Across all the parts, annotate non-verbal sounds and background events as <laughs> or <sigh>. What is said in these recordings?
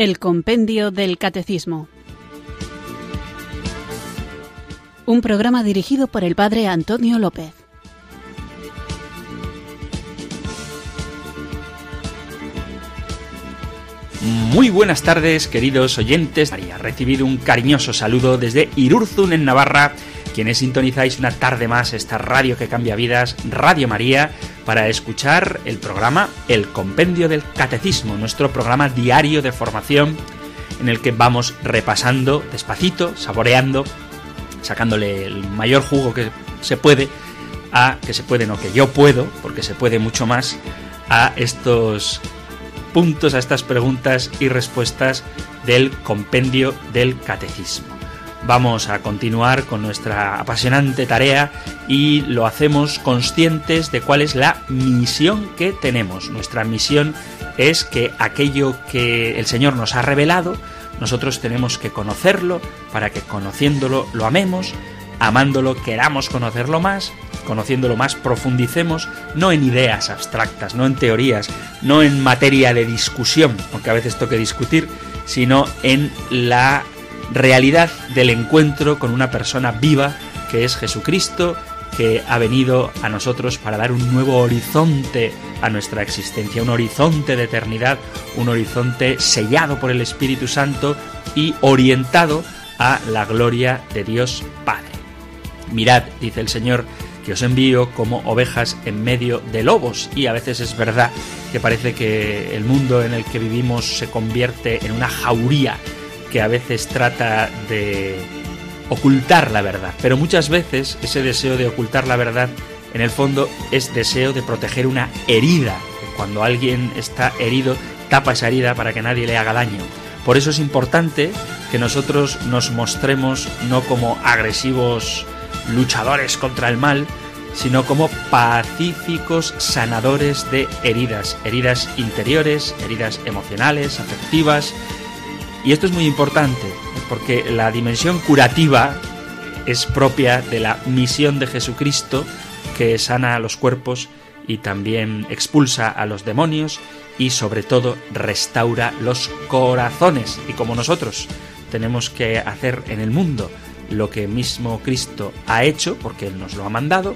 El Compendio del Catecismo. Un programa dirigido por el Padre Antonio López. Muy buenas tardes, queridos oyentes. María, recibido un cariñoso saludo desde Irurzun, en Navarra, quienes sintonizáis una tarde más esta radio que cambia vidas, Radio María, para escuchar el programa El Compendio del Catecismo, nuestro programa diario de formación en el que vamos repasando despacito, saboreando, sacándole el mayor jugo que se puede a que se puede, no que yo puedo, porque se puede mucho más a estos puntos, a estas preguntas y respuestas del compendio del catecismo. Vamos a continuar con nuestra apasionante tarea y lo hacemos conscientes de cuál es la misión que tenemos. Nuestra misión es que aquello que el Señor nos ha revelado, nosotros tenemos que conocerlo para que conociéndolo lo amemos, amándolo queramos conocerlo más, conociéndolo más profundicemos no en ideas abstractas, no en teorías, no en materia de discusión, aunque a veces toque discutir, sino en la realidad del encuentro con una persona viva que es Jesucristo, que ha venido a nosotros para dar un nuevo horizonte a nuestra existencia, un horizonte de eternidad, un horizonte sellado por el Espíritu Santo y orientado a la gloria de Dios Padre. Mirad, dice el Señor, que os envío como ovejas en medio de lobos. Y a veces es verdad que parece que el mundo en el que vivimos se convierte en una jauría que a veces trata de ocultar la verdad. Pero muchas veces ese deseo de ocultar la verdad en el fondo es deseo de proteger una herida. Cuando alguien está herido, tapa esa herida para que nadie le haga daño. Por eso es importante que nosotros nos mostremos no como agresivos luchadores contra el mal, sino como pacíficos sanadores de heridas, heridas interiores, heridas emocionales, afectivas, y esto es muy importante, porque la dimensión curativa es propia de la misión de Jesucristo, que sana a los cuerpos y también expulsa a los demonios y sobre todo restaura los corazones. Y como nosotros tenemos que hacer en el mundo lo que mismo Cristo ha hecho, porque Él nos lo ha mandado,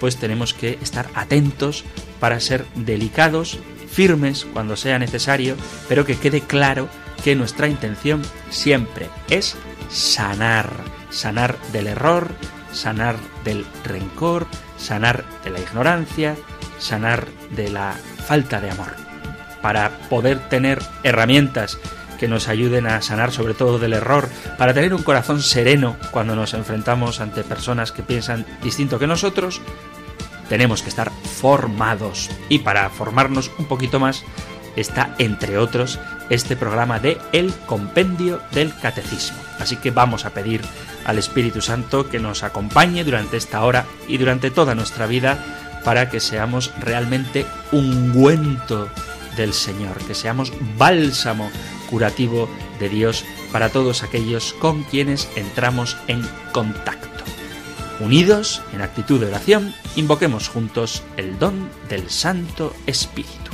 pues tenemos que estar atentos para ser delicados, firmes cuando sea necesario, pero que quede claro que nuestra intención siempre es sanar, sanar del error, sanar del rencor, sanar de la ignorancia, sanar de la falta de amor. Para poder tener herramientas que nos ayuden a sanar sobre todo del error, para tener un corazón sereno cuando nos enfrentamos ante personas que piensan distinto que nosotros, tenemos que estar formados. Y para formarnos un poquito más, está, entre otros, este programa de El Compendio del Catecismo. Así que vamos a pedir al Espíritu Santo que nos acompañe durante esta hora y durante toda nuestra vida para que seamos realmente ungüento del Señor, que seamos bálsamo curativo de Dios para todos aquellos con quienes entramos en contacto. Unidos en actitud de oración, invoquemos juntos el don del Santo Espíritu.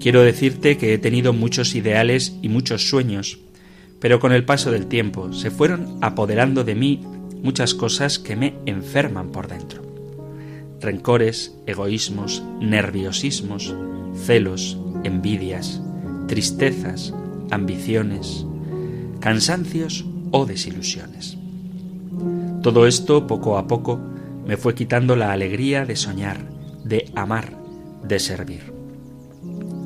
Quiero decirte que he tenido muchos ideales y muchos sueños, pero con el paso del tiempo se fueron apoderando de mí muchas cosas que me enferman por dentro. Rencores, egoísmos, nerviosismos, celos, envidias, tristezas, ambiciones, cansancios o desilusiones. Todo esto, poco a poco, me fue quitando la alegría de soñar, de amar, de servir.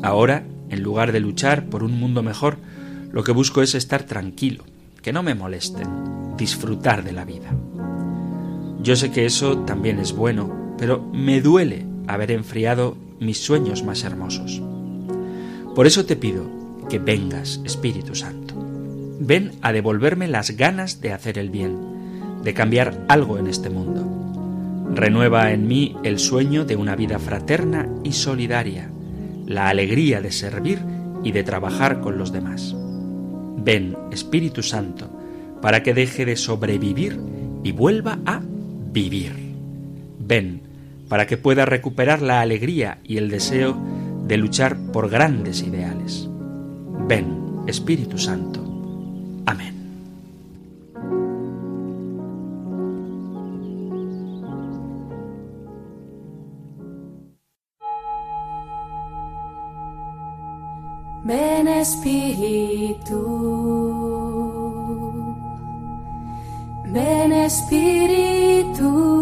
Ahora, en lugar de luchar por un mundo mejor, lo que busco es estar tranquilo, que no me molesten, disfrutar de la vida. Yo sé que eso también es bueno, pero me duele haber enfriado mis sueños más hermosos. Por eso te pido que vengas, Espíritu Santo. Ven a devolverme las ganas de hacer el bien, de cambiar algo en este mundo. Renueva en mí el sueño de una vida fraterna y solidaria, la alegría de servir y de trabajar con los demás. Ven, Espíritu Santo, para que deje de sobrevivir y vuelva a vivir. Ven, para que pueda recuperar la alegría y el deseo de luchar por grandes ideales. Ven, Espíritu Santo. Amén. Espíritu, Espíritu.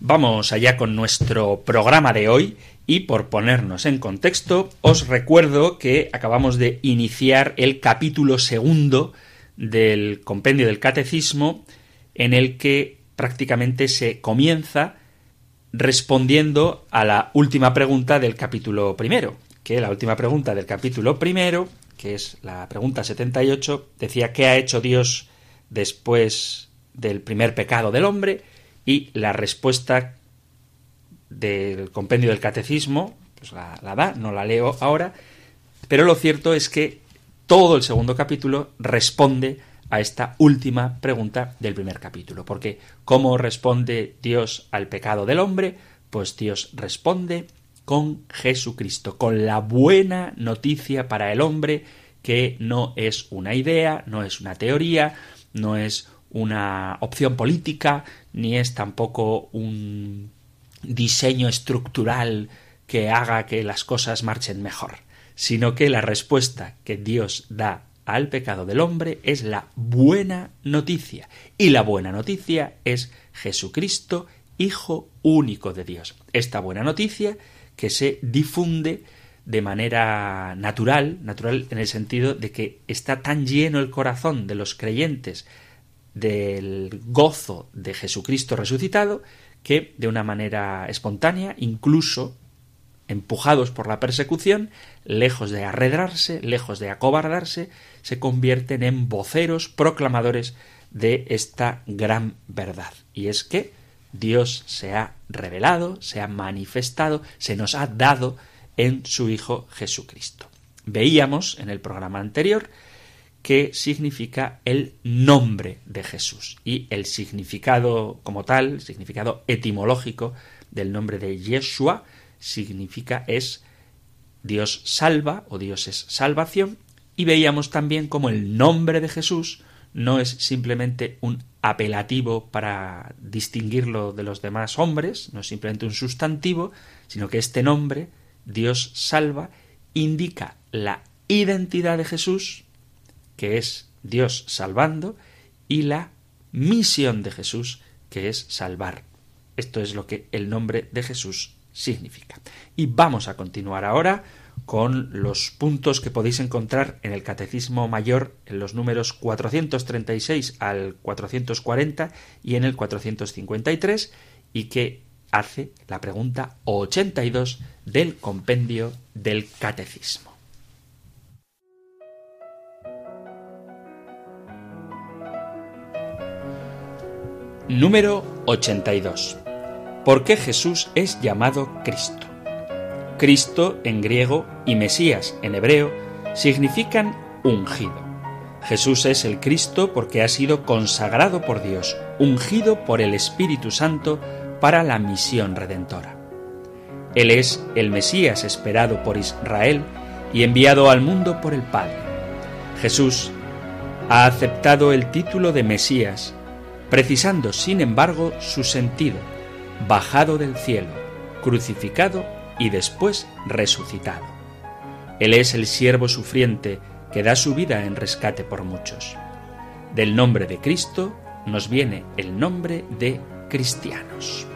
Vamos allá con nuestro programa de hoy y por ponernos en contexto, os recuerdo que acabamos de iniciar el capítulo segundo del compendio del catecismo en el que prácticamente se comienza respondiendo a la última pregunta del capítulo primero, que la última pregunta del capítulo primero, que es la pregunta 78, decía ¿qué ha hecho Dios después del primer pecado del hombre? y la respuesta del compendio del catecismo, pues la, la, da, no la leo ahora, pero lo cierto es que todo el segundo capítulo responde a esta última pregunta del primer capítulo. Porque ¿cómo responde Dios al pecado del hombre? Pues Dios responde con Jesucristo, con la buena noticia para el hombre que no es una idea, no es una teoría, no es una opción política, ni es tampoco un diseño estructural que haga que las cosas marchen mejor, sino que la respuesta que Dios da al pecado del hombre es la buena noticia. Y la buena noticia es Jesucristo, Hijo único de Dios. Esta buena noticia que se difunde de manera natural, natural en el sentido de que está tan lleno el corazón de los creyentes del gozo de Jesucristo resucitado, que de una manera espontánea, incluso empujados por la persecución, lejos de arredrarse, lejos de acobardarse, se convierten en voceros proclamadores de esta gran verdad. Y es que Dios se ha revelado, se ha manifestado, se nos ha dado en su Hijo Jesucristo. Veíamos en el programa anterior que significa el nombre de Jesús y el significado como tal, el significado etimológico del nombre de Yeshua significa es Dios salva o Dios es salvación. Y veíamos también como el nombre de Jesús no es simplemente un apelativo para distinguirlo de los demás hombres, no es simplemente un sustantivo, sino que este nombre, Dios salva, indica la identidad de Jesús, que es Dios salvando, y la misión de Jesús, que es salvar. Esto es lo que el nombre de Jesús significa. Y vamos a continuar ahora con los puntos que podéis encontrar en el Catecismo Mayor en los números 436 al 440 y en el 453 y que hace la pregunta 82 del compendio del Catecismo. Número 82. ¿Por qué Jesús es llamado Cristo? Cristo en griego y Mesías en hebreo significan ungido. Jesús es el Cristo porque ha sido consagrado por Dios, ungido por el Espíritu Santo para la misión redentora. Él es el Mesías esperado por Israel y enviado al mundo por el Padre. Jesús ha aceptado el título de Mesías precisando sin embargo su sentido, bajado del cielo, crucificado y después resucitado. Él es el siervo sufriente que da su vida en rescate por muchos. Del nombre de Cristo nos viene el nombre de cristianos.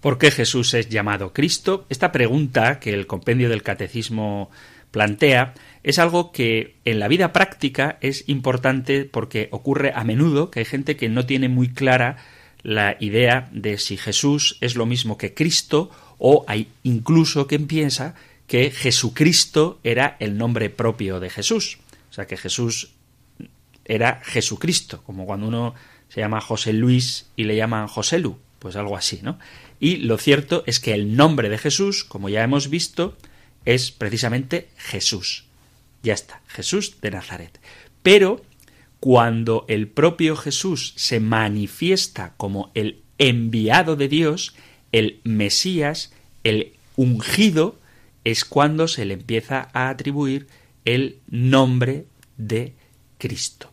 ¿Por qué Jesús es llamado Cristo? Esta pregunta que el compendio del catecismo plantea es algo que en la vida práctica es importante porque ocurre a menudo que hay gente que no tiene muy clara la idea de si Jesús es lo mismo que Cristo o hay incluso quien piensa que Jesucristo era el nombre propio de Jesús. O sea, que Jesús era Jesucristo, como cuando uno se llama José Luis y le llaman José Lu, pues algo así, ¿no? Y lo cierto es que el nombre de Jesús, como ya hemos visto, es precisamente Jesús. Ya está, Jesús de Nazaret. Pero cuando el propio Jesús se manifiesta como el enviado de Dios, el Mesías, el ungido, es cuando se le empieza a atribuir el nombre de Cristo.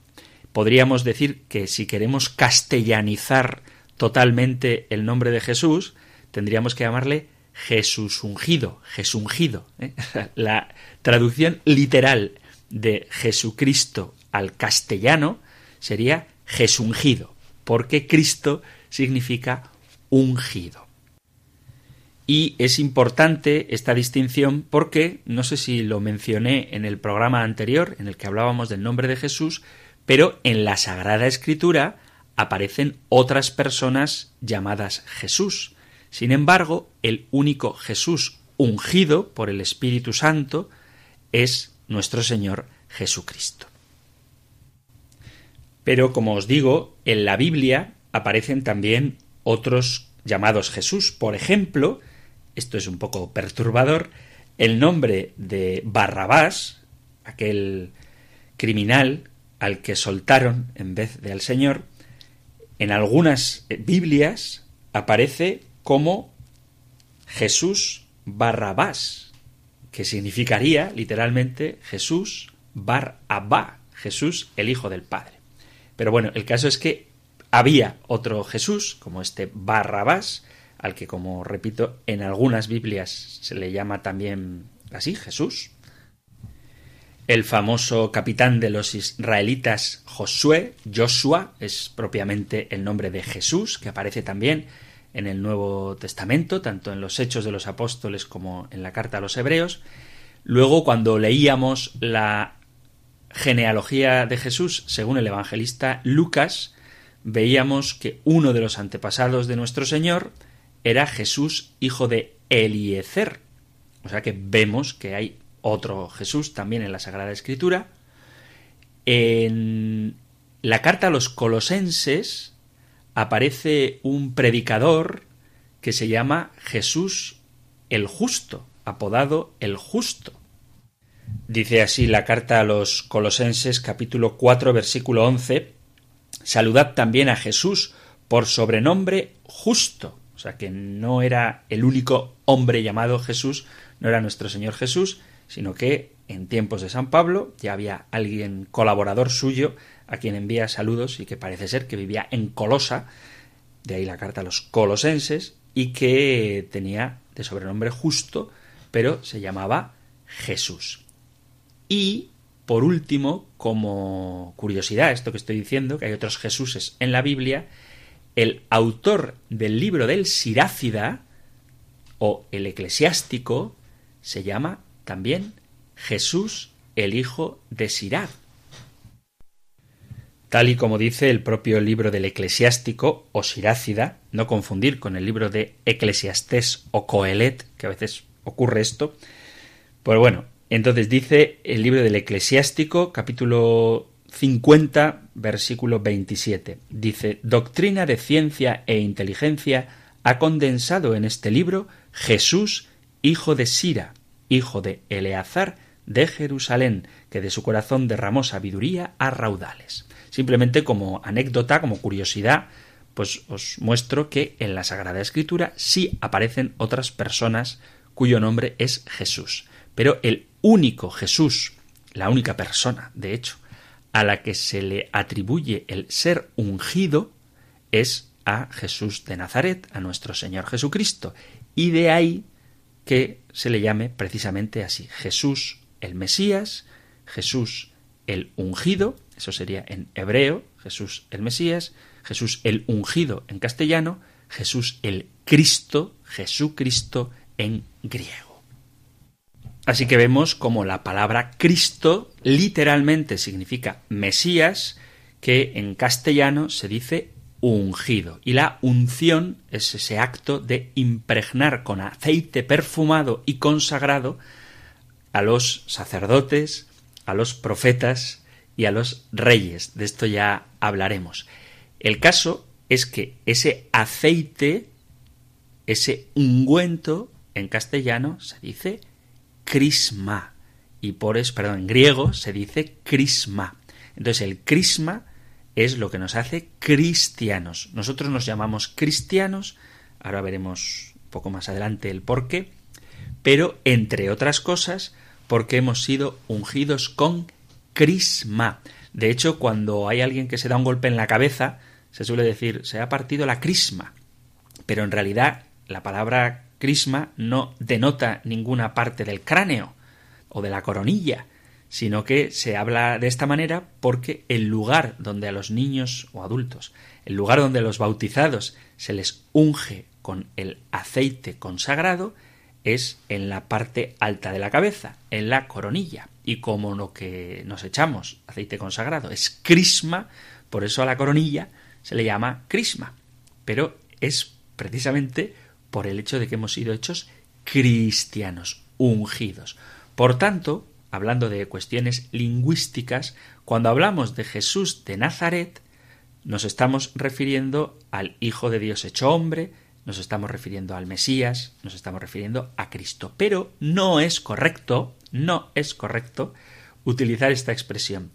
Podríamos decir que si queremos castellanizar totalmente el nombre de Jesús, tendríamos que llamarle Jesús ungido, Jesungido. ¿eh? <laughs> La traducción literal de Jesucristo al castellano sería Jesungido, porque Cristo significa ungido. Y es importante esta distinción porque, no sé si lo mencioné en el programa anterior, en el que hablábamos del nombre de Jesús, pero en la Sagrada Escritura aparecen otras personas llamadas Jesús. Sin embargo, el único Jesús ungido por el Espíritu Santo es nuestro Señor Jesucristo. Pero, como os digo, en la Biblia aparecen también otros llamados Jesús. Por ejemplo, esto es un poco perturbador, el nombre de Barrabás, aquel criminal al que soltaron en vez de al Señor, en algunas Biblias aparece como Jesús Barrabás, que significaría literalmente Jesús Bar Jesús el Hijo del Padre. Pero bueno, el caso es que había otro Jesús, como este Barrabás, al que, como repito, en algunas Biblias se le llama también así, Jesús. El famoso capitán de los israelitas Josué, Joshua, es propiamente el nombre de Jesús, que aparece también en el Nuevo Testamento, tanto en los Hechos de los Apóstoles como en la Carta a los Hebreos. Luego, cuando leíamos la genealogía de Jesús, según el evangelista Lucas, veíamos que uno de los antepasados de nuestro Señor era Jesús, hijo de Eliezer. O sea que vemos que hay otro Jesús también en la Sagrada Escritura. En la carta a los colosenses aparece un predicador que se llama Jesús el Justo, apodado el Justo. Dice así la carta a los Colosenses capítulo 4 versículo 11, Saludad también a Jesús por sobrenombre justo. O sea que no era el único hombre llamado Jesús, no era nuestro Señor Jesús, sino que en tiempos de San Pablo ya había alguien colaborador suyo a quien envía saludos y que parece ser que vivía en Colosa, de ahí la carta a los colosenses, y que tenía de sobrenombre justo, pero se llamaba Jesús. Y, por último, como curiosidad, esto que estoy diciendo, que hay otros Jesuses en la Biblia, el autor del libro del Sirácida, o el eclesiástico, se llama también Jesús el hijo de Sirad tal y como dice el propio libro del eclesiástico o Sirácida, no confundir con el libro de Eclesiastés o Coelet, que a veces ocurre esto. Pues bueno, entonces dice el libro del eclesiástico, capítulo 50, versículo 27. Dice, Doctrina de ciencia e inteligencia ha condensado en este libro Jesús, hijo de Sira, hijo de Eleazar, de Jerusalén, que de su corazón derramó sabiduría a raudales. Simplemente como anécdota, como curiosidad, pues os muestro que en la Sagrada Escritura sí aparecen otras personas cuyo nombre es Jesús. Pero el único Jesús, la única persona, de hecho, a la que se le atribuye el ser ungido es a Jesús de Nazaret, a nuestro Señor Jesucristo. Y de ahí que se le llame precisamente así. Jesús el Mesías, Jesús el ungido, eso sería en hebreo, Jesús el Mesías, Jesús el ungido en castellano, Jesús el Cristo, Jesucristo en griego. Así que vemos como la palabra Cristo literalmente significa Mesías, que en castellano se dice ungido. Y la unción es ese acto de impregnar con aceite perfumado y consagrado a los sacerdotes, a los profetas y a los reyes. De esto ya hablaremos. El caso es que ese aceite, ese ungüento, en castellano se dice crisma. Y por eso, perdón, en griego se dice crisma. Entonces el crisma es lo que nos hace cristianos. Nosotros nos llamamos cristianos, ahora veremos un poco más adelante el por qué, pero entre otras cosas porque hemos sido ungidos con crisma. De hecho, cuando hay alguien que se da un golpe en la cabeza, se suele decir se ha partido la crisma. Pero en realidad la palabra crisma no denota ninguna parte del cráneo o de la coronilla, sino que se habla de esta manera porque el lugar donde a los niños o adultos, el lugar donde a los bautizados se les unge con el aceite consagrado, es en la parte alta de la cabeza, en la coronilla. Y como lo que nos echamos aceite consagrado es crisma, por eso a la coronilla se le llama crisma. Pero es precisamente por el hecho de que hemos sido hechos cristianos, ungidos. Por tanto, hablando de cuestiones lingüísticas, cuando hablamos de Jesús de Nazaret, nos estamos refiriendo al Hijo de Dios hecho hombre, nos estamos refiriendo al Mesías, nos estamos refiriendo a Cristo. Pero no es correcto, no es correcto utilizar esta expresión.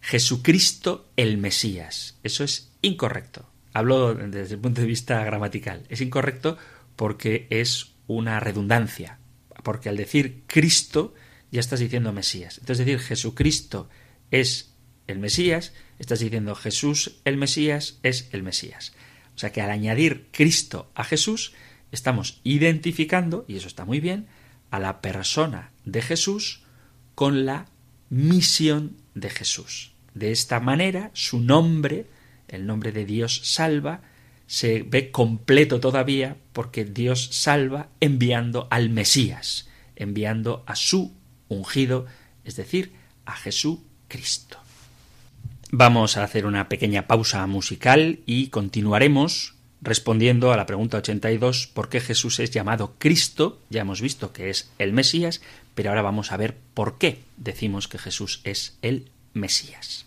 Jesucristo el Mesías. Eso es incorrecto. Hablo desde el punto de vista gramatical. Es incorrecto porque es una redundancia. Porque al decir Cristo ya estás diciendo Mesías. Entonces decir Jesucristo es el Mesías, estás diciendo Jesús el Mesías es el Mesías. O sea que al añadir Cristo a Jesús, estamos identificando, y eso está muy bien, a la persona de Jesús con la misión de Jesús. De esta manera, su nombre, el nombre de Dios salva, se ve completo todavía porque Dios salva enviando al Mesías, enviando a su ungido, es decir, a Jesucristo. Vamos a hacer una pequeña pausa musical y continuaremos respondiendo a la pregunta 82 ¿por qué Jesús es llamado Cristo? Ya hemos visto que es el Mesías, pero ahora vamos a ver por qué decimos que Jesús es el Mesías.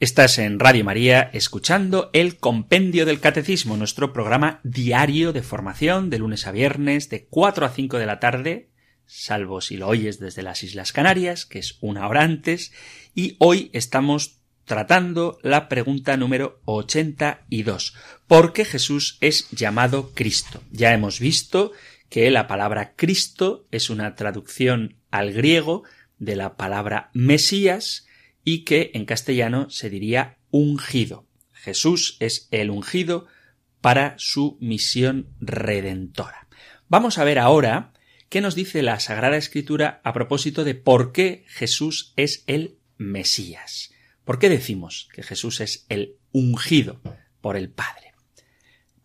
Estás en Radio María escuchando el Compendio del Catecismo, nuestro programa diario de formación de lunes a viernes de 4 a 5 de la tarde, salvo si lo oyes desde las Islas Canarias, que es una hora antes, y hoy estamos tratando la pregunta número 82. ¿Por qué Jesús es llamado Cristo? Ya hemos visto que la palabra Cristo es una traducción al griego de la palabra Mesías, y que en castellano se diría ungido. Jesús es el ungido para su misión redentora. Vamos a ver ahora qué nos dice la Sagrada Escritura a propósito de por qué Jesús es el Mesías. ¿Por qué decimos que Jesús es el ungido por el Padre?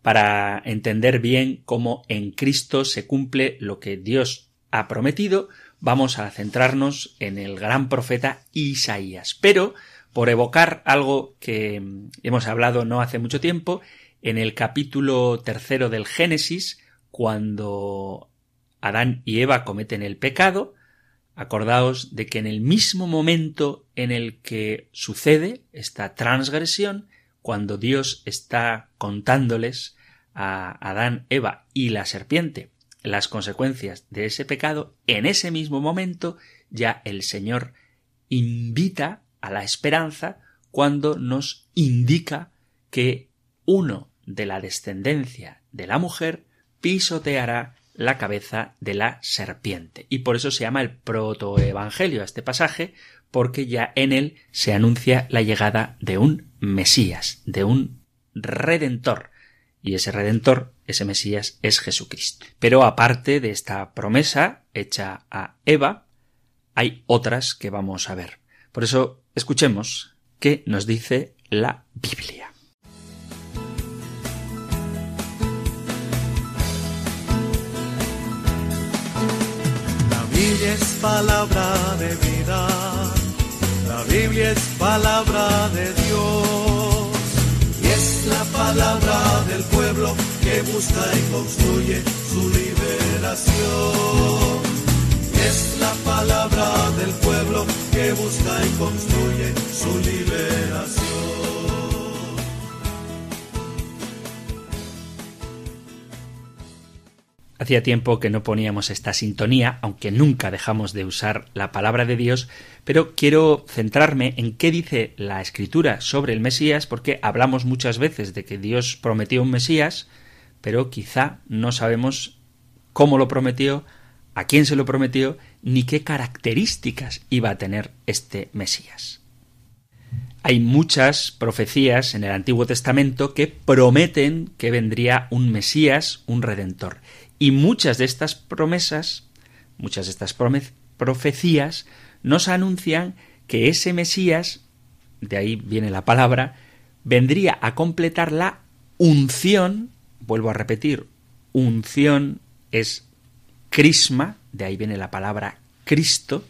Para entender bien cómo en Cristo se cumple lo que Dios ha prometido, vamos a centrarnos en el gran profeta Isaías. Pero, por evocar algo que hemos hablado no hace mucho tiempo, en el capítulo tercero del Génesis, cuando Adán y Eva cometen el pecado, acordaos de que en el mismo momento en el que sucede esta transgresión, cuando Dios está contándoles a Adán, Eva y la serpiente las consecuencias de ese pecado, en ese mismo momento ya el Señor invita a la esperanza cuando nos indica que uno de la descendencia de la mujer pisoteará la cabeza de la serpiente. Y por eso se llama el protoevangelio a este pasaje, porque ya en él se anuncia la llegada de un Mesías, de un Redentor. Y ese Redentor ese Mesías es Jesucristo. Pero aparte de esta promesa hecha a Eva, hay otras que vamos a ver. Por eso escuchemos qué nos dice la Biblia. La Biblia es palabra de vida, la Biblia es palabra de Dios y es la palabra del pueblo que busca y construye su liberación. Es la palabra del pueblo que busca y construye su liberación. Hacía tiempo que no poníamos esta sintonía, aunque nunca dejamos de usar la palabra de Dios, pero quiero centrarme en qué dice la Escritura sobre el Mesías, porque hablamos muchas veces de que Dios prometió un Mesías, pero quizá no sabemos cómo lo prometió, a quién se lo prometió, ni qué características iba a tener este Mesías. Hay muchas profecías en el Antiguo Testamento que prometen que vendría un Mesías, un Redentor. Y muchas de estas promesas, muchas de estas profecías, nos anuncian que ese Mesías, de ahí viene la palabra, vendría a completar la unción vuelvo a repetir, unción es crisma, de ahí viene la palabra Cristo,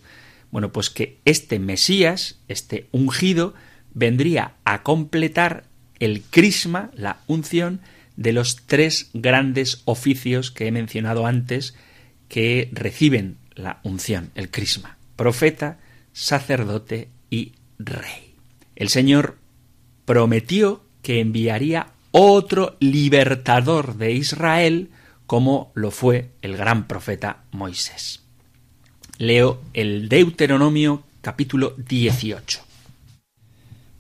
bueno, pues que este Mesías, este ungido, vendría a completar el crisma, la unción, de los tres grandes oficios que he mencionado antes que reciben la unción, el crisma, profeta, sacerdote y rey. El Señor prometió que enviaría otro libertador de Israel como lo fue el gran profeta Moisés. Leo el Deuteronomio capítulo 18.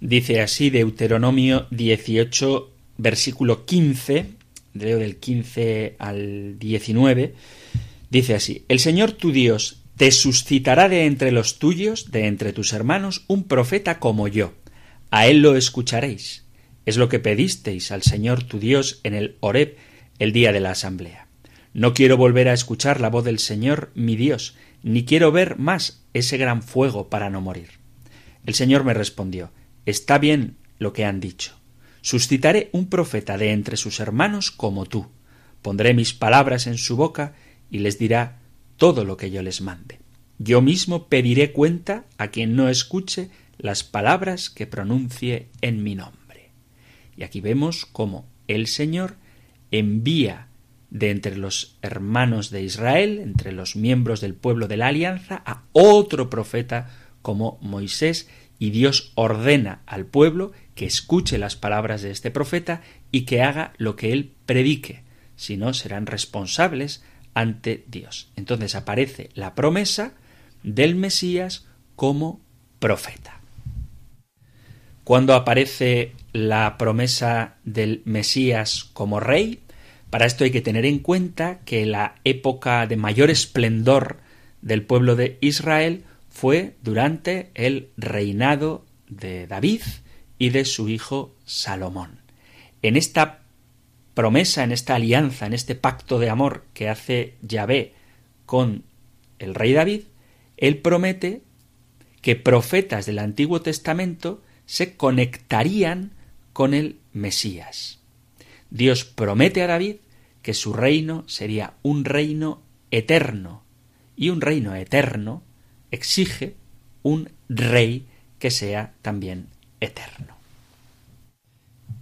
Dice así Deuteronomio 18 versículo 15, leo del 15 al 19, dice así, El Señor tu Dios te suscitará de entre los tuyos, de entre tus hermanos, un profeta como yo. A él lo escucharéis es lo que pedisteis al Señor tu Dios en el Horeb el día de la asamblea. No quiero volver a escuchar la voz del Señor mi Dios, ni quiero ver más ese gran fuego para no morir. El Señor me respondió Está bien lo que han dicho. Suscitaré un profeta de entre sus hermanos como tú. Pondré mis palabras en su boca y les dirá todo lo que yo les mande. Yo mismo pediré cuenta a quien no escuche las palabras que pronuncie en mi nombre. Y aquí vemos cómo el Señor envía de entre los hermanos de Israel, entre los miembros del pueblo de la alianza, a otro profeta como Moisés, y Dios ordena al pueblo que escuche las palabras de este profeta y que haga lo que él predique, si no serán responsables ante Dios. Entonces aparece la promesa del Mesías como profeta. Cuando aparece la promesa del Mesías como rey, para esto hay que tener en cuenta que la época de mayor esplendor del pueblo de Israel fue durante el reinado de David y de su hijo Salomón. En esta promesa, en esta alianza, en este pacto de amor que hace Yahvé con el rey David, él promete que profetas del Antiguo Testamento se conectarían con el Mesías. Dios promete a David que su reino sería un reino eterno, y un reino eterno exige un rey que sea también eterno.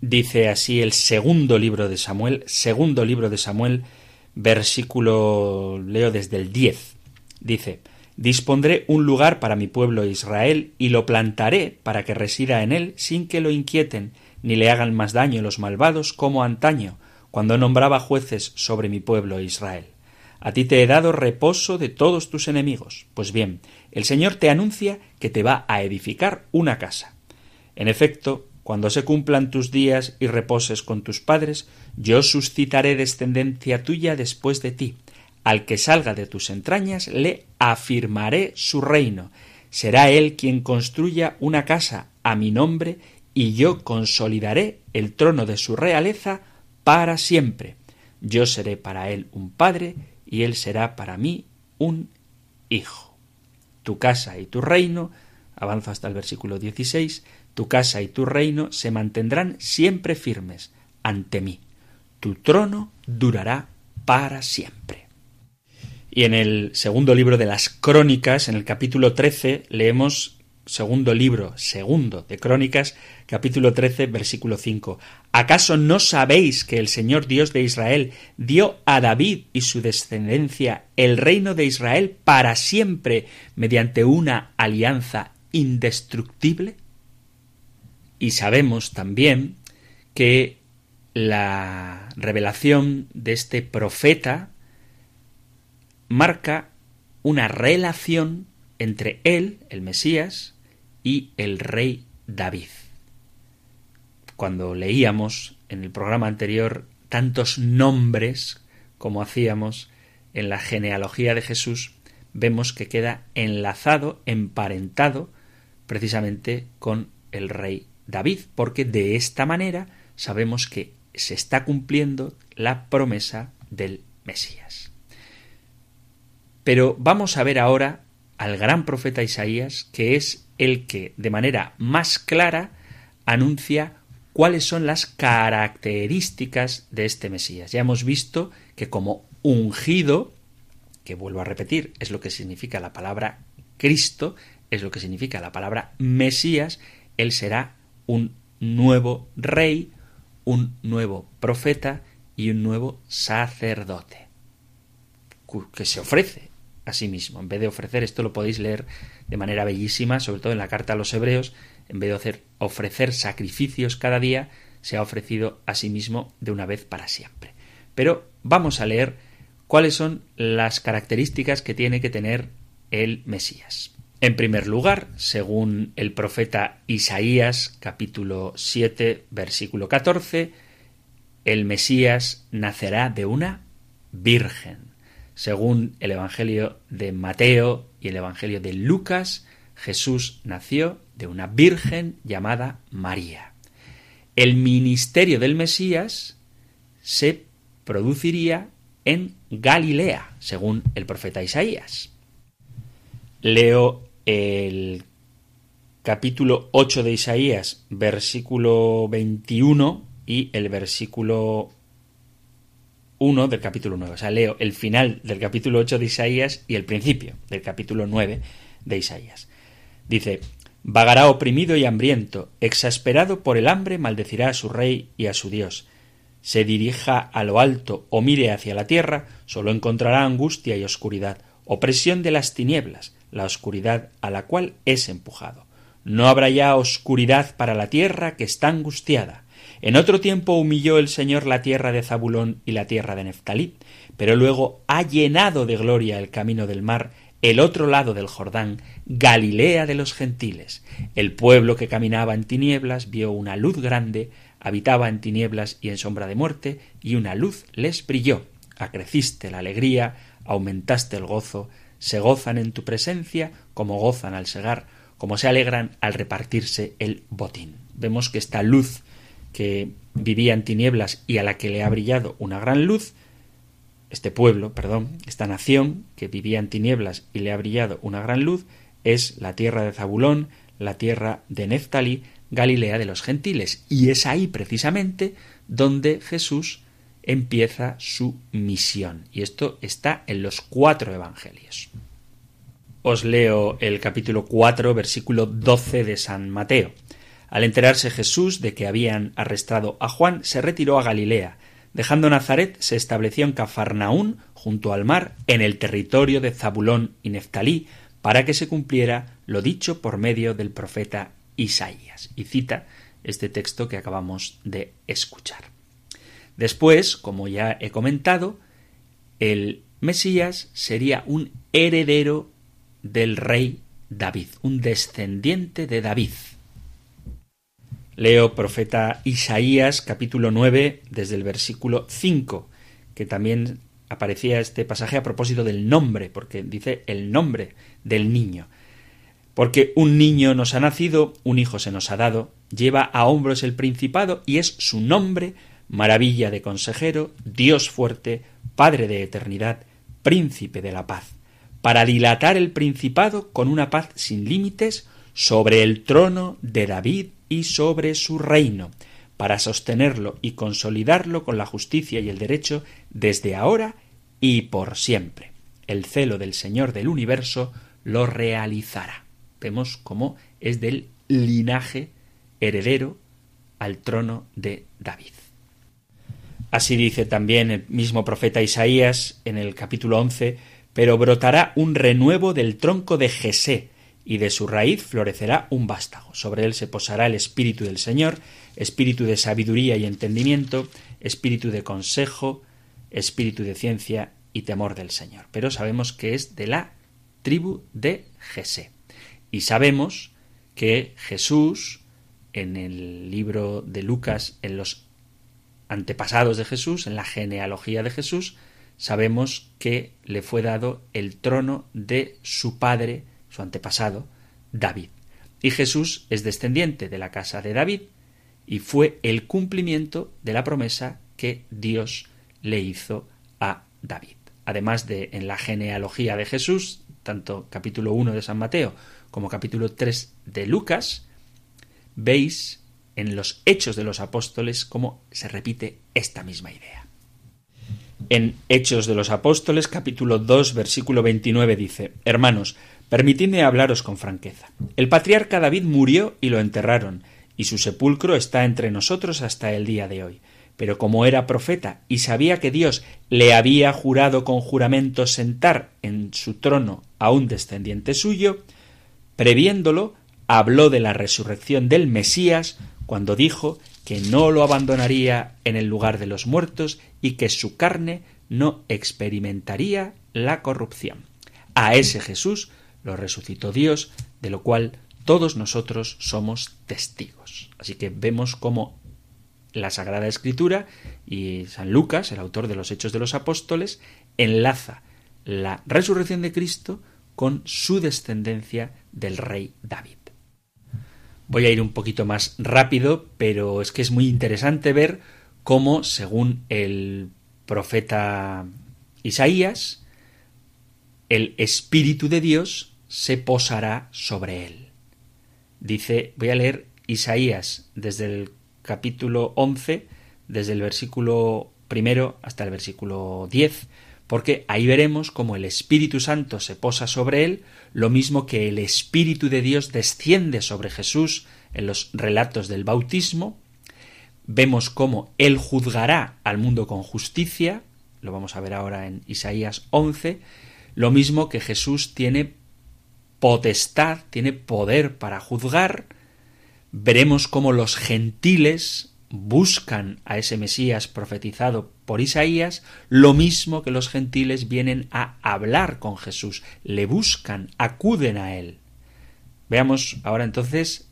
Dice así el segundo libro de Samuel, segundo libro de Samuel, versículo leo desde el 10. Dice, Dispondré un lugar para mi pueblo Israel y lo plantaré para que resida en él sin que lo inquieten ni le hagan más daño los malvados como antaño, cuando nombraba jueces sobre mi pueblo Israel. A ti te he dado reposo de todos tus enemigos. Pues bien, el Señor te anuncia que te va a edificar una casa. En efecto, cuando se cumplan tus días y reposes con tus padres, yo suscitaré descendencia tuya después de ti. Al que salga de tus entrañas le afirmaré su reino. Será él quien construya una casa a mi nombre y yo consolidaré el trono de su realeza para siempre. Yo seré para él un padre y él será para mí un hijo. Tu casa y tu reino, avanza hasta el versículo 16, tu casa y tu reino se mantendrán siempre firmes ante mí. Tu trono durará para siempre. Y en el segundo libro de las Crónicas, en el capítulo 13, leemos segundo libro, segundo de Crónicas, capítulo 13, versículo 5. ¿Acaso no sabéis que el Señor Dios de Israel dio a David y su descendencia el reino de Israel para siempre mediante una alianza indestructible? Y sabemos también que la revelación de este profeta marca una relación entre él, el Mesías, y el rey David. Cuando leíamos en el programa anterior tantos nombres como hacíamos en la genealogía de Jesús, vemos que queda enlazado, emparentado precisamente con el rey David, porque de esta manera sabemos que se está cumpliendo la promesa del Mesías. Pero vamos a ver ahora al gran profeta Isaías, que es el que de manera más clara anuncia cuáles son las características de este Mesías. Ya hemos visto que como ungido, que vuelvo a repetir, es lo que significa la palabra Cristo, es lo que significa la palabra Mesías, él será un nuevo rey, un nuevo profeta y un nuevo sacerdote, que se ofrece a sí mismo. En vez de ofrecer, esto lo podéis leer de manera bellísima, sobre todo en la carta a los hebreos, en vez de hacer, ofrecer sacrificios cada día, se ha ofrecido a sí mismo de una vez para siempre. Pero vamos a leer cuáles son las características que tiene que tener el Mesías. En primer lugar, según el profeta Isaías capítulo 7 versículo 14, el Mesías nacerá de una virgen. Según el Evangelio de Mateo y el Evangelio de Lucas, Jesús nació de una virgen llamada María. El ministerio del Mesías se produciría en Galilea, según el profeta Isaías. Leo el capítulo 8 de Isaías, versículo 21 y el versículo 1 del capítulo 9. O sea, leo el final del capítulo 8 de Isaías y el principio del capítulo 9 de Isaías. Dice, vagará oprimido y hambriento, exasperado por el hambre, maldecirá a su rey y a su Dios. Se dirija a lo alto o mire hacia la tierra, solo encontrará angustia y oscuridad, opresión de las tinieblas, la oscuridad a la cual es empujado. No habrá ya oscuridad para la tierra que está angustiada. En otro tiempo humilló el Señor la tierra de Zabulón y la tierra de Neftalí, pero luego ha llenado de gloria el camino del mar, el otro lado del Jordán, Galilea de los gentiles. El pueblo que caminaba en tinieblas vio una luz grande, habitaba en tinieblas y en sombra de muerte, y una luz les brilló. Acreciste la alegría, aumentaste el gozo, se gozan en tu presencia como gozan al segar, como se alegran al repartirse el botín. Vemos que esta luz que vivía en tinieblas y a la que le ha brillado una gran luz, este pueblo, perdón, esta nación que vivía en tinieblas y le ha brillado una gran luz, es la tierra de Zabulón, la tierra de Neftalí, Galilea de los gentiles. Y es ahí precisamente donde Jesús empieza su misión. Y esto está en los cuatro evangelios. Os leo el capítulo 4, versículo 12 de San Mateo. Al enterarse Jesús de que habían arrestado a Juan, se retiró a Galilea, Dejando Nazaret, se estableció en Cafarnaún, junto al mar, en el territorio de Zabulón y Neftalí, para que se cumpliera lo dicho por medio del profeta Isaías. Y cita este texto que acabamos de escuchar. Después, como ya he comentado, el Mesías sería un heredero del rey David, un descendiente de David. Leo profeta Isaías capítulo 9 desde el versículo 5, que también aparecía este pasaje a propósito del nombre, porque dice el nombre del niño. Porque un niño nos ha nacido, un hijo se nos ha dado, lleva a hombros el principado y es su nombre maravilla de consejero, Dios fuerte, Padre de eternidad, príncipe de la paz, para dilatar el principado con una paz sin límites sobre el trono de David y sobre su reino, para sostenerlo y consolidarlo con la justicia y el derecho desde ahora y por siempre. El celo del Señor del universo lo realizará. Vemos cómo es del linaje heredero al trono de David. Así dice también el mismo profeta Isaías en el capítulo 11, pero brotará un renuevo del tronco de Jesé, y de su raíz florecerá un vástago. Sobre él se posará el espíritu del Señor, espíritu de sabiduría y entendimiento, espíritu de consejo, espíritu de ciencia y temor del Señor. Pero sabemos que es de la tribu de Jesé. Y sabemos que Jesús, en el libro de Lucas, en los antepasados de Jesús, en la genealogía de Jesús, sabemos que le fue dado el trono de su padre su antepasado, David. Y Jesús es descendiente de la casa de David y fue el cumplimiento de la promesa que Dios le hizo a David. Además de en la genealogía de Jesús, tanto capítulo 1 de San Mateo como capítulo 3 de Lucas, veis en los hechos de los apóstoles cómo se repite esta misma idea. En Hechos de los Apóstoles, capítulo 2, versículo 29 dice, Hermanos, Permitidme hablaros con franqueza. El patriarca David murió y lo enterraron, y su sepulcro está entre nosotros hasta el día de hoy. Pero como era profeta y sabía que Dios le había jurado con juramento sentar en su trono a un descendiente suyo, previéndolo, habló de la resurrección del Mesías cuando dijo que no lo abandonaría en el lugar de los muertos y que su carne no experimentaría la corrupción. A ese Jesús lo resucitó Dios, de lo cual todos nosotros somos testigos. Así que vemos cómo la Sagrada Escritura y San Lucas, el autor de los Hechos de los Apóstoles, enlaza la resurrección de Cristo con su descendencia del rey David. Voy a ir un poquito más rápido, pero es que es muy interesante ver cómo, según el profeta Isaías, el Espíritu de Dios se posará sobre él. Dice, voy a leer Isaías desde el capítulo 11, desde el versículo primero hasta el versículo 10, porque ahí veremos cómo el Espíritu Santo se posa sobre él, lo mismo que el Espíritu de Dios desciende sobre Jesús en los relatos del bautismo, vemos cómo él juzgará al mundo con justicia, lo vamos a ver ahora en Isaías 11, lo mismo que Jesús tiene potestad, tiene poder para juzgar. Veremos cómo los gentiles buscan a ese Mesías profetizado por Isaías, lo mismo que los gentiles vienen a hablar con Jesús, le buscan, acuden a él. Veamos ahora entonces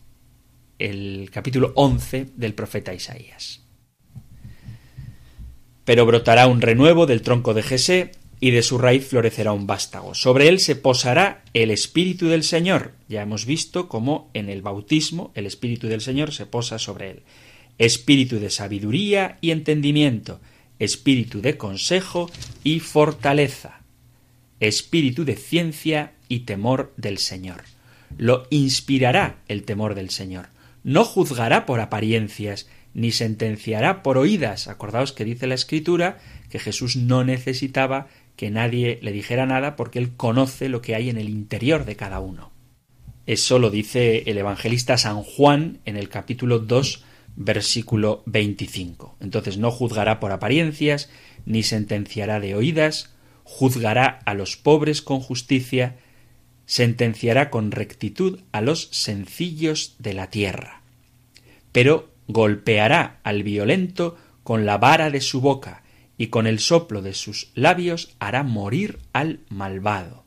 el capítulo 11 del profeta Isaías. Pero brotará un renuevo del tronco de Jesé, y de su raíz florecerá un vástago. Sobre él se posará el Espíritu del Señor. Ya hemos visto cómo en el bautismo el Espíritu del Señor se posa sobre él. Espíritu de sabiduría y entendimiento, espíritu de consejo y fortaleza, espíritu de ciencia y temor del Señor. Lo inspirará el temor del Señor. No juzgará por apariencias, ni sentenciará por oídas. Acordaos que dice la Escritura que Jesús no necesitaba que nadie le dijera nada porque él conoce lo que hay en el interior de cada uno. Eso lo dice el evangelista San Juan en el capítulo 2, versículo 25. Entonces no juzgará por apariencias, ni sentenciará de oídas, juzgará a los pobres con justicia, sentenciará con rectitud a los sencillos de la tierra. Pero golpeará al violento con la vara de su boca, y con el soplo de sus labios hará morir al malvado.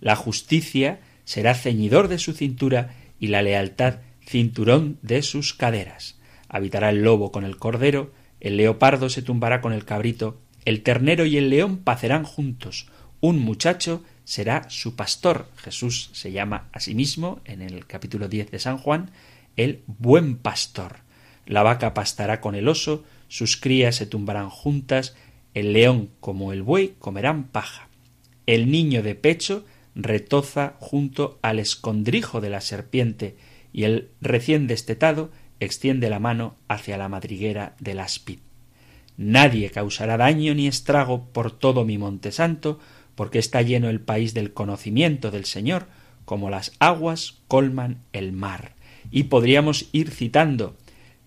La justicia será ceñidor de su cintura y la lealtad cinturón de sus caderas. Habitará el lobo con el cordero, el leopardo se tumbará con el cabrito, el ternero y el león pacerán juntos, un muchacho será su pastor. Jesús se llama a sí mismo, en el capítulo 10 de San Juan, el buen pastor. La vaca pastará con el oso, sus crías se tumbarán juntas, el león como el buey comerán paja. El niño de pecho retoza junto al escondrijo de la serpiente, y el recién destetado extiende la mano hacia la madriguera del aspid. Nadie causará daño ni estrago por todo mi monte santo, porque está lleno el país del conocimiento del Señor, como las aguas colman el mar. Y podríamos ir citando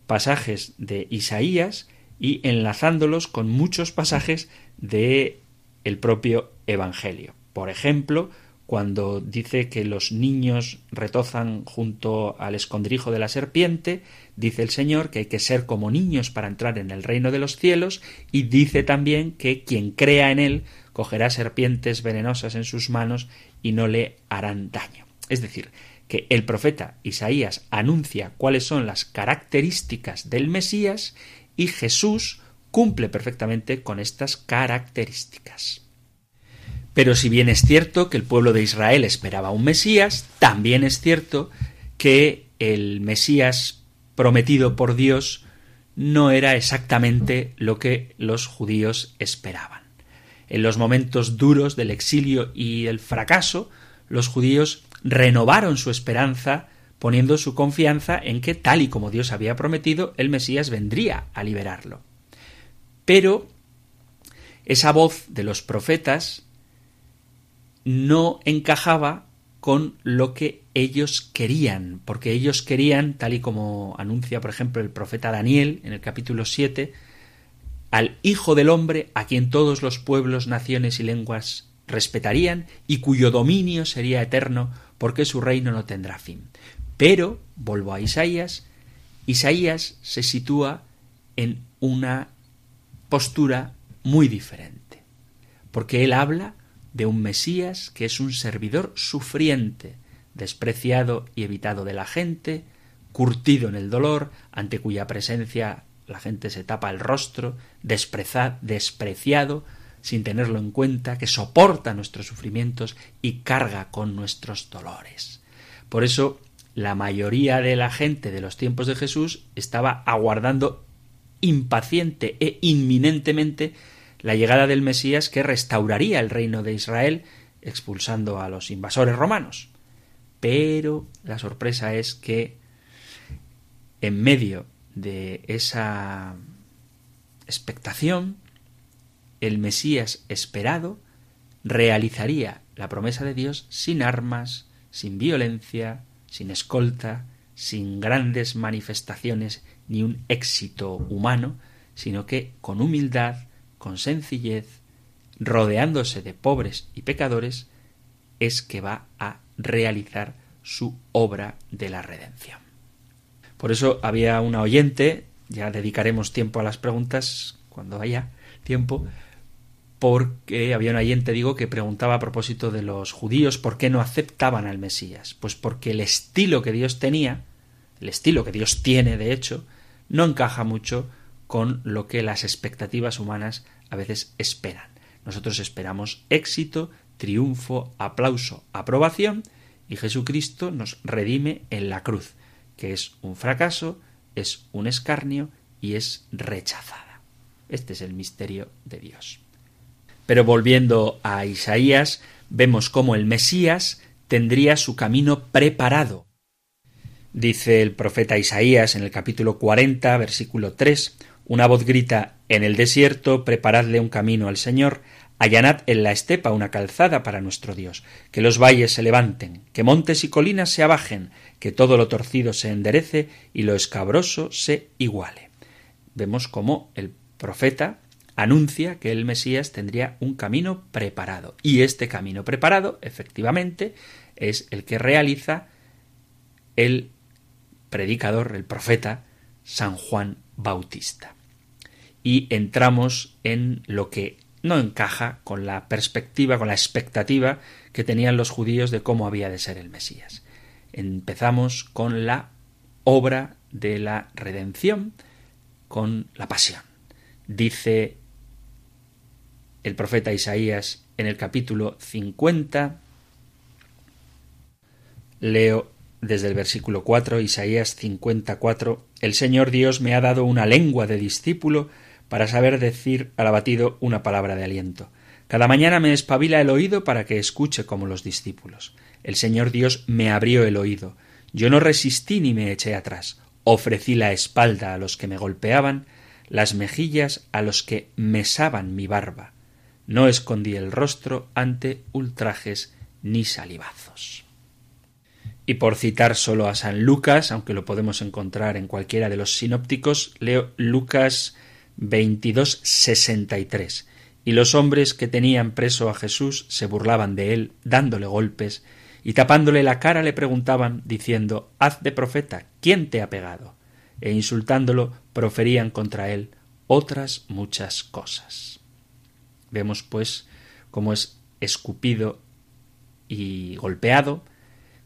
pasajes de Isaías y enlazándolos con muchos pasajes de el propio Evangelio. Por ejemplo, cuando dice que los niños retozan junto al escondrijo de la serpiente, dice el Señor que hay que ser como niños para entrar en el reino de los cielos, y dice también que quien crea en él cogerá serpientes venenosas en sus manos y no le harán daño. Es decir, que el profeta Isaías anuncia cuáles son las características del Mesías y Jesús cumple perfectamente con estas características. Pero si bien es cierto que el pueblo de Israel esperaba un Mesías, también es cierto que el Mesías prometido por Dios no era exactamente lo que los judíos esperaban. En los momentos duros del exilio y el fracaso, los judíos renovaron su esperanza poniendo su confianza en que, tal y como Dios había prometido, el Mesías vendría a liberarlo. Pero esa voz de los profetas no encajaba con lo que ellos querían, porque ellos querían, tal y como anuncia, por ejemplo, el profeta Daniel en el capítulo 7, al Hijo del Hombre, a quien todos los pueblos, naciones y lenguas respetarían, y cuyo dominio sería eterno, porque su reino no tendrá fin. Pero, vuelvo a Isaías, Isaías se sitúa en una postura muy diferente, porque él habla de un Mesías que es un servidor sufriente, despreciado y evitado de la gente, curtido en el dolor, ante cuya presencia la gente se tapa el rostro, despreciado, sin tenerlo en cuenta, que soporta nuestros sufrimientos y carga con nuestros dolores. Por eso la mayoría de la gente de los tiempos de Jesús estaba aguardando impaciente e inminentemente la llegada del Mesías que restauraría el reino de Israel expulsando a los invasores romanos. Pero la sorpresa es que en medio de esa expectación, el Mesías esperado realizaría la promesa de Dios sin armas, sin violencia, sin escolta, sin grandes manifestaciones ni un éxito humano, sino que con humildad, con sencillez, rodeándose de pobres y pecadores, es que va a realizar su obra de la redención. Por eso había una oyente, ya dedicaremos tiempo a las preguntas cuando haya tiempo, porque había un oyente, digo, que preguntaba a propósito de los judíos por qué no aceptaban al Mesías. Pues porque el estilo que Dios tenía, el estilo que Dios tiene, de hecho, no encaja mucho con lo que las expectativas humanas a veces esperan. Nosotros esperamos éxito, triunfo, aplauso, aprobación, y Jesucristo nos redime en la cruz, que es un fracaso, es un escarnio y es rechazada. Este es el misterio de Dios. Pero volviendo a Isaías, vemos cómo el Mesías tendría su camino preparado. Dice el profeta Isaías en el capítulo 40, versículo 3, una voz grita En el desierto, preparadle un camino al Señor, allanad en la estepa una calzada para nuestro Dios, que los valles se levanten, que montes y colinas se abajen, que todo lo torcido se enderece y lo escabroso se iguale. Vemos cómo el profeta anuncia que el Mesías tendría un camino preparado. Y este camino preparado, efectivamente, es el que realiza el predicador, el profeta San Juan Bautista. Y entramos en lo que no encaja con la perspectiva, con la expectativa que tenían los judíos de cómo había de ser el Mesías. Empezamos con la obra de la redención, con la pasión. Dice el profeta Isaías en el capítulo 50. Leo desde el versículo 4, Isaías 54, El Señor Dios me ha dado una lengua de discípulo para saber decir al abatido una palabra de aliento. Cada mañana me espabila el oído para que escuche como los discípulos. El Señor Dios me abrió el oído. Yo no resistí ni me eché atrás. Ofrecí la espalda a los que me golpeaban, las mejillas a los que mesaban mi barba no escondí el rostro ante ultrajes ni salivazos. Y por citar solo a San Lucas, aunque lo podemos encontrar en cualquiera de los sinópticos, leo Lucas 22, 63. Y los hombres que tenían preso a Jesús se burlaban de él, dándole golpes, y tapándole la cara le preguntaban, diciendo Haz de profeta, ¿quién te ha pegado? e insultándolo proferían contra él otras muchas cosas. Vemos, pues, cómo es escupido y golpeado.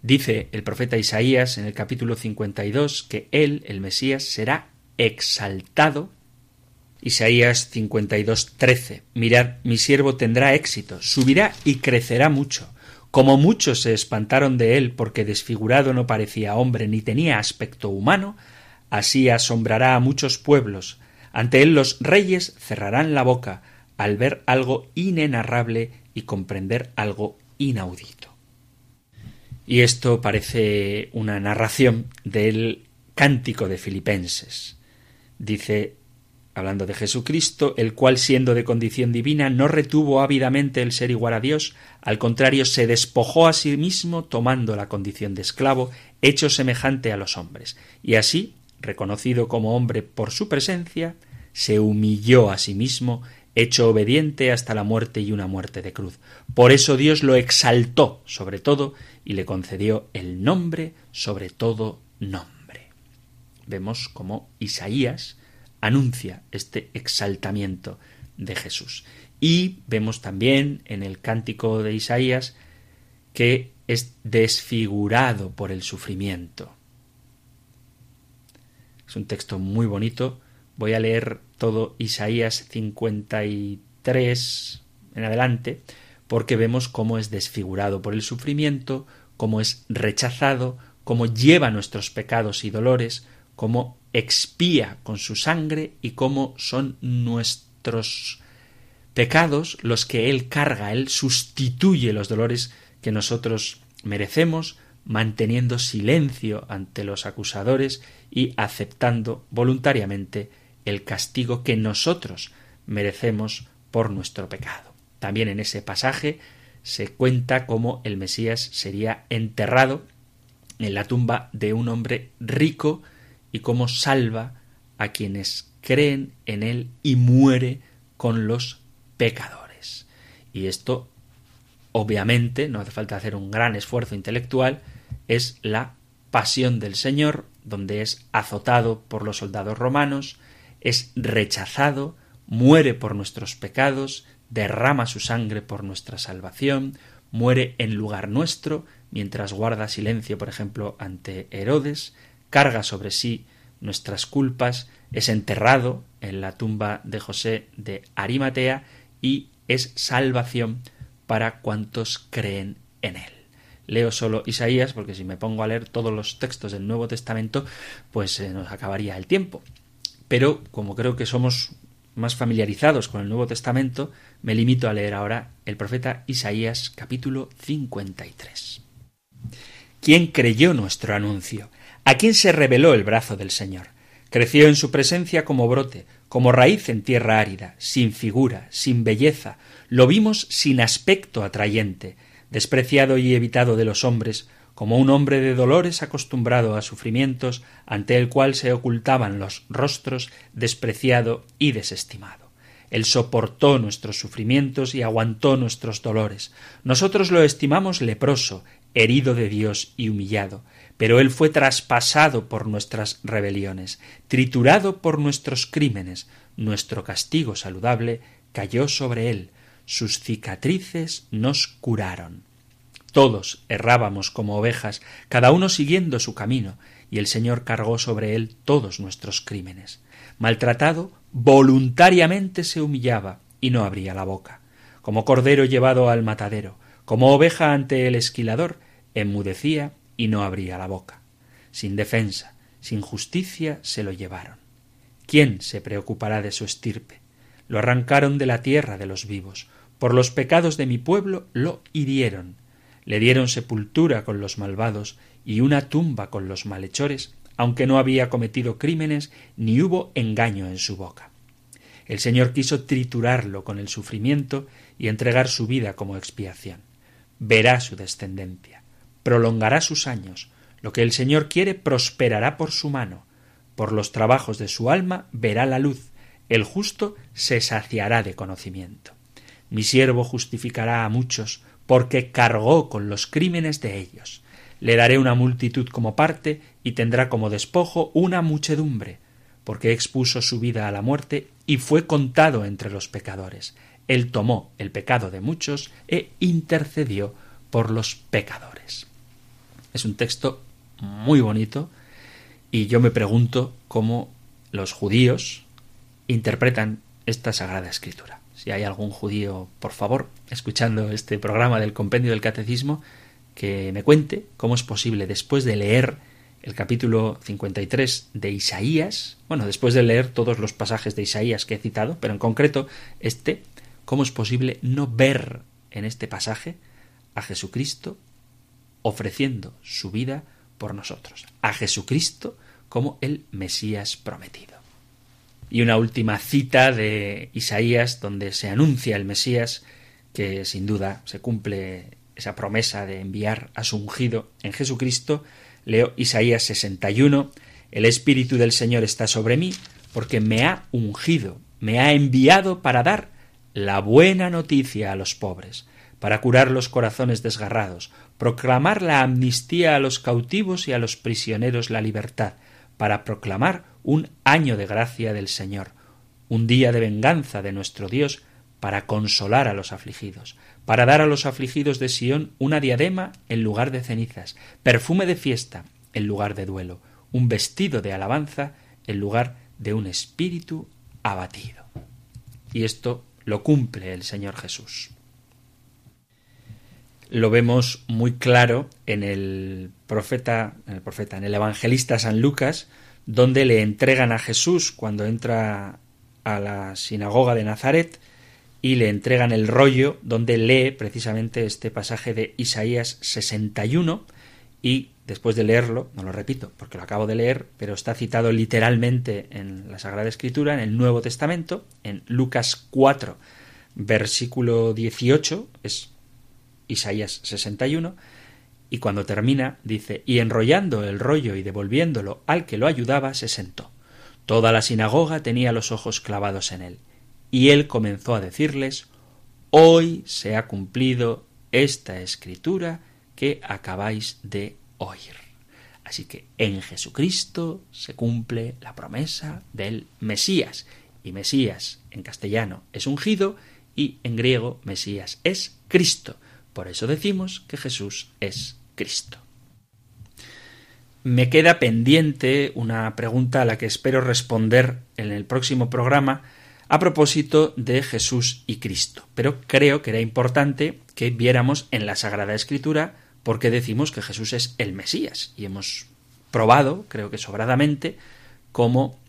Dice el profeta Isaías en el capítulo 52 que él, el Mesías, será exaltado. Isaías 52, 13. Mirad, mi siervo tendrá éxito, subirá y crecerá mucho. Como muchos se espantaron de él porque desfigurado no parecía hombre ni tenía aspecto humano, así asombrará a muchos pueblos. Ante él los reyes cerrarán la boca, al ver algo inenarrable y comprender algo inaudito. Y esto parece una narración del cántico de Filipenses. Dice, hablando de Jesucristo, el cual siendo de condición divina no retuvo ávidamente el ser igual a Dios, al contrario se despojó a sí mismo tomando la condición de esclavo, hecho semejante a los hombres, y así, reconocido como hombre por su presencia, se humilló a sí mismo hecho obediente hasta la muerte y una muerte de cruz. Por eso Dios lo exaltó sobre todo y le concedió el nombre sobre todo nombre. Vemos cómo Isaías anuncia este exaltamiento de Jesús. Y vemos también en el cántico de Isaías que es desfigurado por el sufrimiento. Es un texto muy bonito. Voy a leer todo Isaías 53 en adelante, porque vemos cómo es desfigurado por el sufrimiento, cómo es rechazado, cómo lleva nuestros pecados y dolores, cómo expía con su sangre y cómo son nuestros pecados los que Él carga, Él sustituye los dolores que nosotros merecemos, manteniendo silencio ante los acusadores y aceptando voluntariamente el castigo que nosotros merecemos por nuestro pecado. También en ese pasaje se cuenta cómo el Mesías sería enterrado en la tumba de un hombre rico y cómo salva a quienes creen en él y muere con los pecadores. Y esto obviamente, no hace falta hacer un gran esfuerzo intelectual, es la pasión del Señor, donde es azotado por los soldados romanos, es rechazado, muere por nuestros pecados, derrama su sangre por nuestra salvación, muere en lugar nuestro, mientras guarda silencio, por ejemplo, ante Herodes, carga sobre sí nuestras culpas, es enterrado en la tumba de José de Arimatea y es salvación para cuantos creen en él. Leo solo Isaías porque si me pongo a leer todos los textos del Nuevo Testamento, pues se nos acabaría el tiempo. Pero como creo que somos más familiarizados con el Nuevo Testamento, me limito a leer ahora el profeta Isaías capítulo 53. ¿Quién creyó nuestro anuncio? ¿A quién se reveló el brazo del Señor? Creció en su presencia como brote, como raíz en tierra árida, sin figura, sin belleza, lo vimos sin aspecto atrayente, despreciado y evitado de los hombres, como un hombre de dolores acostumbrado a sufrimientos, ante el cual se ocultaban los rostros, despreciado y desestimado. Él soportó nuestros sufrimientos y aguantó nuestros dolores. Nosotros lo estimamos leproso, herido de Dios y humillado, pero él fue traspasado por nuestras rebeliones, triturado por nuestros crímenes, nuestro castigo saludable cayó sobre él, sus cicatrices nos curaron. Todos errábamos como ovejas, cada uno siguiendo su camino, y el Señor cargó sobre él todos nuestros crímenes. Maltratado, voluntariamente se humillaba y no abría la boca. Como cordero llevado al matadero, como oveja ante el esquilador, enmudecía y no abría la boca. Sin defensa, sin justicia se lo llevaron. ¿Quién se preocupará de su estirpe? Lo arrancaron de la tierra de los vivos. Por los pecados de mi pueblo lo hirieron. Le dieron sepultura con los malvados y una tumba con los malhechores, aunque no había cometido crímenes ni hubo engaño en su boca. El Señor quiso triturarlo con el sufrimiento y entregar su vida como expiación. Verá su descendencia prolongará sus años. Lo que el Señor quiere prosperará por su mano. Por los trabajos de su alma verá la luz. El justo se saciará de conocimiento. Mi siervo justificará a muchos, porque cargó con los crímenes de ellos. Le daré una multitud como parte y tendrá como despojo una muchedumbre, porque expuso su vida a la muerte y fue contado entre los pecadores. Él tomó el pecado de muchos e intercedió por los pecadores. Es un texto muy bonito y yo me pregunto cómo los judíos interpretan esta sagrada escritura. Si hay algún judío, por favor, escuchando este programa del compendio del catecismo, que me cuente cómo es posible después de leer el capítulo 53 de Isaías, bueno, después de leer todos los pasajes de Isaías que he citado, pero en concreto este, cómo es posible no ver en este pasaje a Jesucristo ofreciendo su vida por nosotros, a Jesucristo como el Mesías prometido. Y una última cita de Isaías donde se anuncia el Mesías, que sin duda se cumple esa promesa de enviar a su ungido en Jesucristo, leo Isaías 61, el Espíritu del Señor está sobre mí, porque me ha ungido, me ha enviado para dar la buena noticia a los pobres, para curar los corazones desgarrados, proclamar la amnistía a los cautivos y a los prisioneros la libertad, para proclamar un año de gracia del Señor, un día de venganza de nuestro Dios, para consolar a los afligidos, para dar a los afligidos de Sión una diadema en lugar de cenizas, perfume de fiesta en lugar de duelo, un vestido de alabanza en lugar de un espíritu abatido. Y esto lo cumple el Señor Jesús lo vemos muy claro en el profeta, en el profeta, en el evangelista San Lucas, donde le entregan a Jesús cuando entra a la sinagoga de Nazaret y le entregan el rollo donde lee precisamente este pasaje de Isaías 61 y después de leerlo, no lo repito porque lo acabo de leer, pero está citado literalmente en la Sagrada Escritura, en el Nuevo Testamento, en Lucas 4, versículo 18, es Isaías 61, y cuando termina dice, y enrollando el rollo y devolviéndolo al que lo ayudaba, se sentó. Toda la sinagoga tenía los ojos clavados en él, y él comenzó a decirles, Hoy se ha cumplido esta escritura que acabáis de oír. Así que en Jesucristo se cumple la promesa del Mesías. Y Mesías en castellano es ungido y en griego Mesías es Cristo. Por eso decimos que Jesús es Cristo. Me queda pendiente una pregunta a la que espero responder en el próximo programa a propósito de Jesús y Cristo. Pero creo que era importante que viéramos en la Sagrada Escritura por qué decimos que Jesús es el Mesías. Y hemos probado, creo que sobradamente, cómo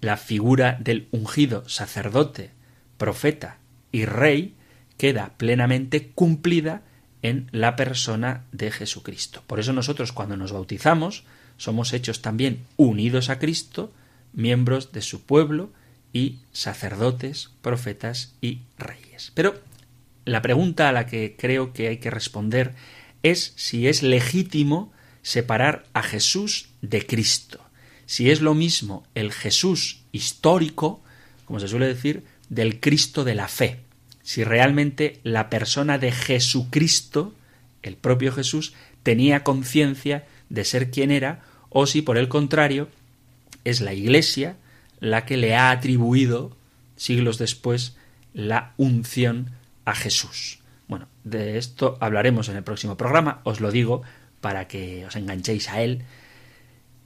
la figura del ungido sacerdote, profeta y rey queda plenamente cumplida en la persona de Jesucristo. Por eso nosotros cuando nos bautizamos somos hechos también unidos a Cristo, miembros de su pueblo y sacerdotes, profetas y reyes. Pero la pregunta a la que creo que hay que responder es si es legítimo separar a Jesús de Cristo, si es lo mismo el Jesús histórico, como se suele decir, del Cristo de la fe si realmente la persona de Jesucristo, el propio Jesús, tenía conciencia de ser quien era, o si por el contrario es la Iglesia la que le ha atribuido, siglos después, la unción a Jesús. Bueno, de esto hablaremos en el próximo programa, os lo digo para que os enganchéis a él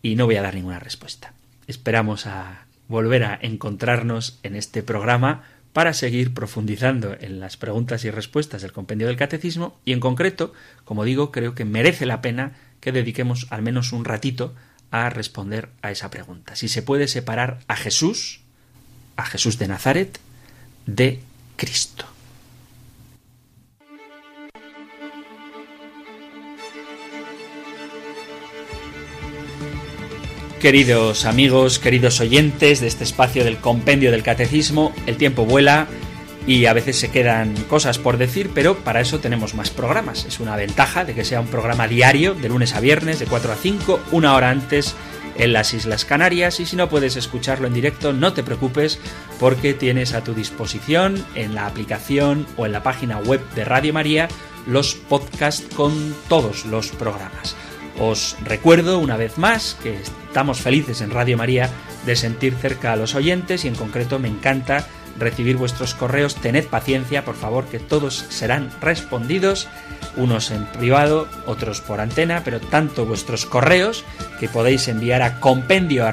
y no voy a dar ninguna respuesta. Esperamos a volver a encontrarnos en este programa para seguir profundizando en las preguntas y respuestas del compendio del catecismo y en concreto, como digo, creo que merece la pena que dediquemos al menos un ratito a responder a esa pregunta. Si se puede separar a Jesús, a Jesús de Nazaret, de Cristo. Queridos amigos, queridos oyentes de este espacio del compendio del catecismo, el tiempo vuela y a veces se quedan cosas por decir, pero para eso tenemos más programas. Es una ventaja de que sea un programa diario, de lunes a viernes, de 4 a 5, una hora antes en las Islas Canarias y si no puedes escucharlo en directo no te preocupes porque tienes a tu disposición en la aplicación o en la página web de Radio María los podcasts con todos los programas. Os recuerdo una vez más que estamos felices en Radio María de sentir cerca a los oyentes y en concreto me encanta recibir vuestros correos. Tened paciencia, por favor, que todos serán respondidos, unos en privado, otros por antena, pero tanto vuestros correos que podéis enviar a compendio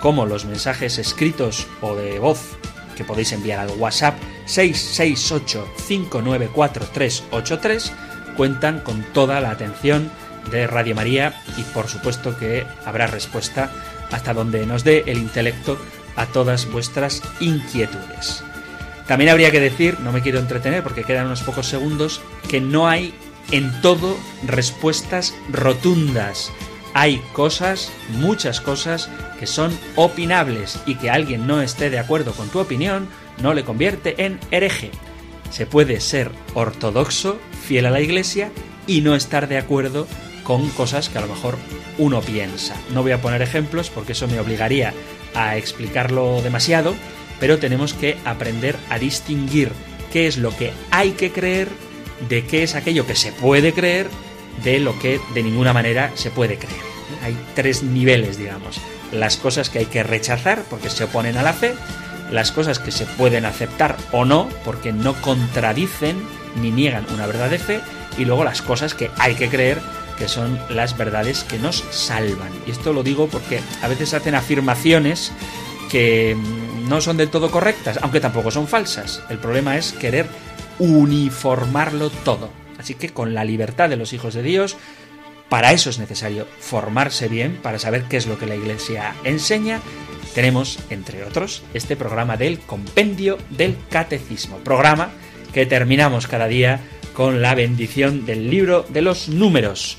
como los mensajes escritos o de voz que podéis enviar al WhatsApp 668 594383 cuentan con toda la atención de Radio María y por supuesto que habrá respuesta hasta donde nos dé el intelecto a todas vuestras inquietudes. También habría que decir, no me quiero entretener porque quedan unos pocos segundos, que no hay en todo respuestas rotundas. Hay cosas, muchas cosas, que son opinables y que alguien no esté de acuerdo con tu opinión no le convierte en hereje. Se puede ser ortodoxo, fiel a la Iglesia y no estar de acuerdo con cosas que a lo mejor uno piensa. No voy a poner ejemplos porque eso me obligaría a explicarlo demasiado, pero tenemos que aprender a distinguir qué es lo que hay que creer de qué es aquello que se puede creer de lo que de ninguna manera se puede creer. Hay tres niveles, digamos. Las cosas que hay que rechazar porque se oponen a la fe, las cosas que se pueden aceptar o no, porque no contradicen ni niegan una verdad de fe, y luego las cosas que hay que creer, que son las verdades que nos salvan. Y esto lo digo porque a veces hacen afirmaciones que no son del todo correctas, aunque tampoco son falsas. El problema es querer uniformarlo todo. Así que con la libertad de los hijos de Dios, para eso es necesario formarse bien, para saber qué es lo que la Iglesia enseña tenemos, entre otros, este programa del Compendio del Catecismo, programa que terminamos cada día con la bendición del libro de los números.